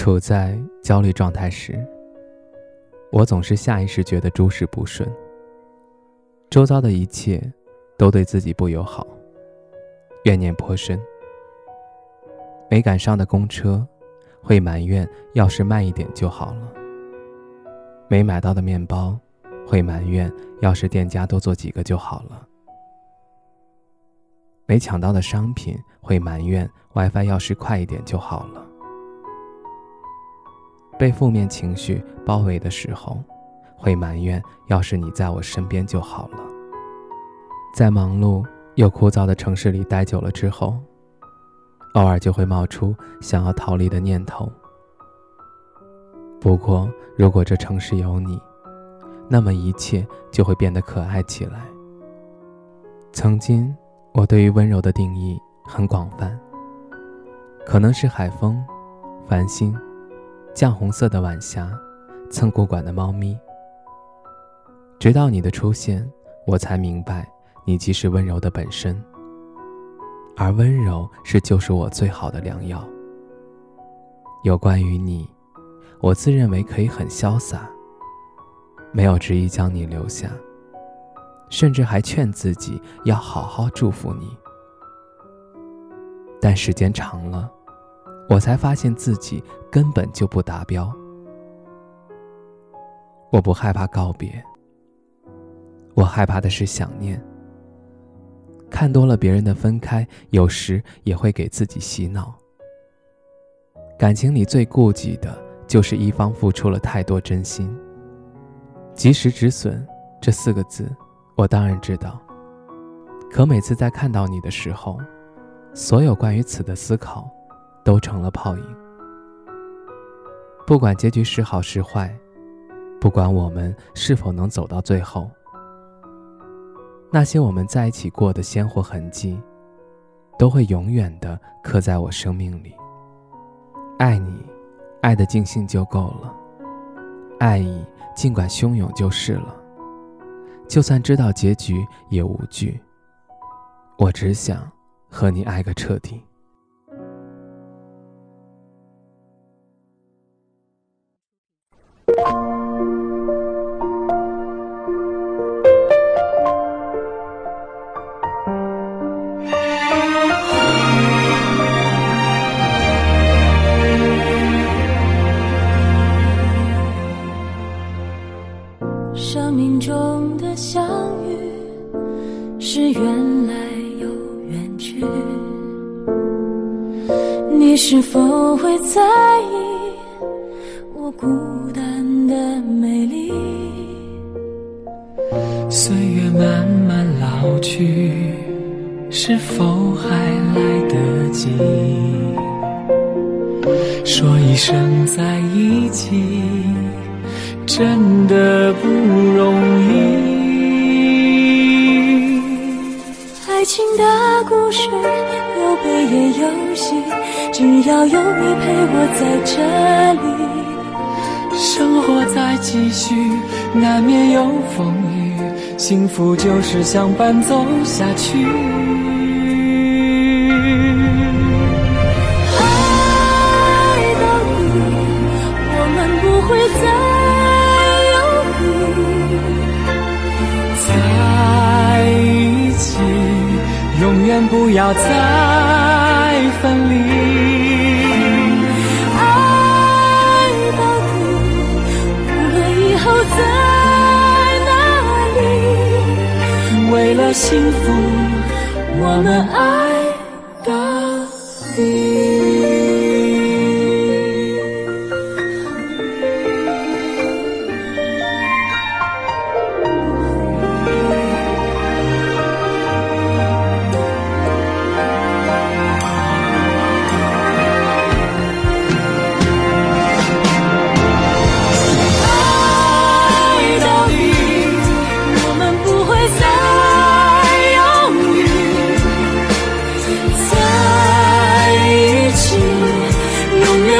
处在焦虑状态时，我总是下意识觉得诸事不顺，周遭的一切都对自己不友好，怨念颇深。没赶上的公车，会埋怨要是慢一点就好了；没买到的面包，会埋怨要是店家多做几个就好了；没抢到的商品，会埋怨 WiFi 要是快一点就好了。被负面情绪包围的时候，会埋怨：要是你在我身边就好了。在忙碌又枯燥的城市里待久了之后，偶尔就会冒出想要逃离的念头。不过，如果这城市有你，那么一切就会变得可爱起来。曾经，我对于温柔的定义很广泛，可能是海风、繁星。绛红色的晚霞，蹭过馆的猫咪。直到你的出现，我才明白，你即是温柔的本身。而温柔是救赎我最好的良药。有关于你，我自认为可以很潇洒，没有执意将你留下，甚至还劝自己要好好祝福你。但时间长了。我才发现自己根本就不达标。我不害怕告别，我害怕的是想念。看多了别人的分开，有时也会给自己洗脑。感情里最顾忌的就是一方付出了太多真心。及时止损这四个字，我当然知道。可每次在看到你的时候，所有关于此的思考。都成了泡影。不管结局是好是坏，不管我们是否能走到最后，那些我们在一起过的鲜活痕迹，都会永远的刻在我生命里。爱你，爱的尽兴就够了；爱意尽管汹涌就是了。就算知道结局也无惧。我只想和你爱个彻底。生命中的相遇，是缘来又缘去，你是否会在意我孤单的美丽？岁月慢慢老去，是否还来得及说一声在一起？真的不容易。爱情的故事有悲也有喜，只要有你陪我在这里，生活在继续，难免有风雨，幸福就是相伴走下去。不要再分离，爱到底，无论以后在哪里，为了幸福，我们爱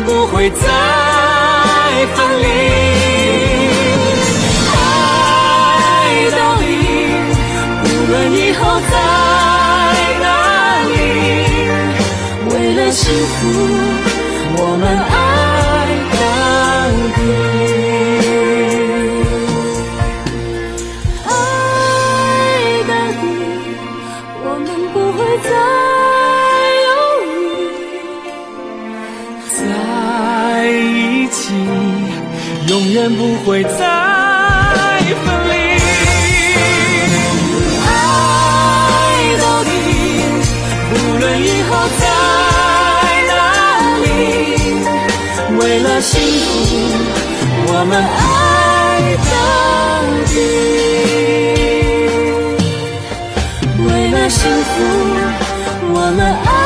不会再分离。爱到底，无论以后在哪里，为了幸福，我们爱远不会再分离。爱到底，无论以后在哪里，为了幸福，我们爱到底。为了幸福，我们爱。